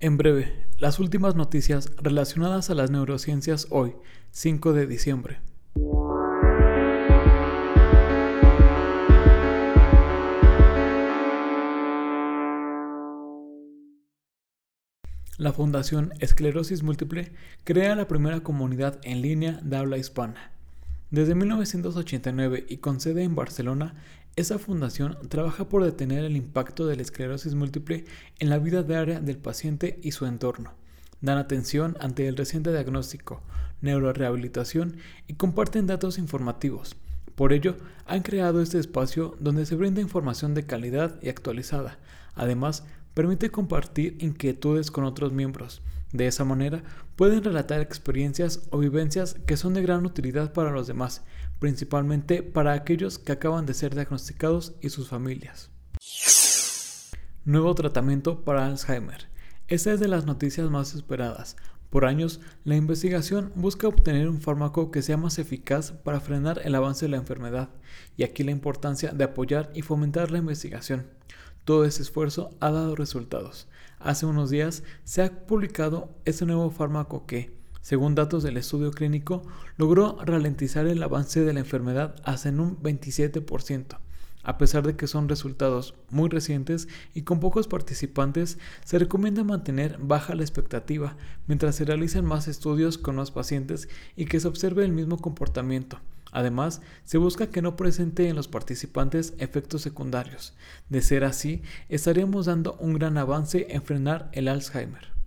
En breve, las últimas noticias relacionadas a las neurociencias hoy, 5 de diciembre. La Fundación Esclerosis Múltiple crea la primera comunidad en línea de habla hispana. Desde 1989 y con sede en Barcelona, esa fundación trabaja por detener el impacto de la esclerosis múltiple en la vida diaria del paciente y su entorno. Dan atención ante el reciente diagnóstico, neurorehabilitación y comparten datos informativos. Por ello, han creado este espacio donde se brinda información de calidad y actualizada. Además, permite compartir inquietudes con otros miembros. De esa manera, pueden relatar experiencias o vivencias que son de gran utilidad para los demás, principalmente para aquellos que acaban de ser diagnosticados y sus familias. Nuevo tratamiento para Alzheimer. Esta es de las noticias más esperadas. Por años, la investigación busca obtener un fármaco que sea más eficaz para frenar el avance de la enfermedad, y aquí la importancia de apoyar y fomentar la investigación. Todo ese esfuerzo ha dado resultados. Hace unos días se ha publicado este nuevo fármaco que, según datos del estudio clínico, logró ralentizar el avance de la enfermedad hasta en un 27%. A pesar de que son resultados muy recientes y con pocos participantes, se recomienda mantener baja la expectativa mientras se realicen más estudios con los pacientes y que se observe el mismo comportamiento. Además, se busca que no presente en los participantes efectos secundarios. De ser así, estaríamos dando un gran avance en frenar el Alzheimer.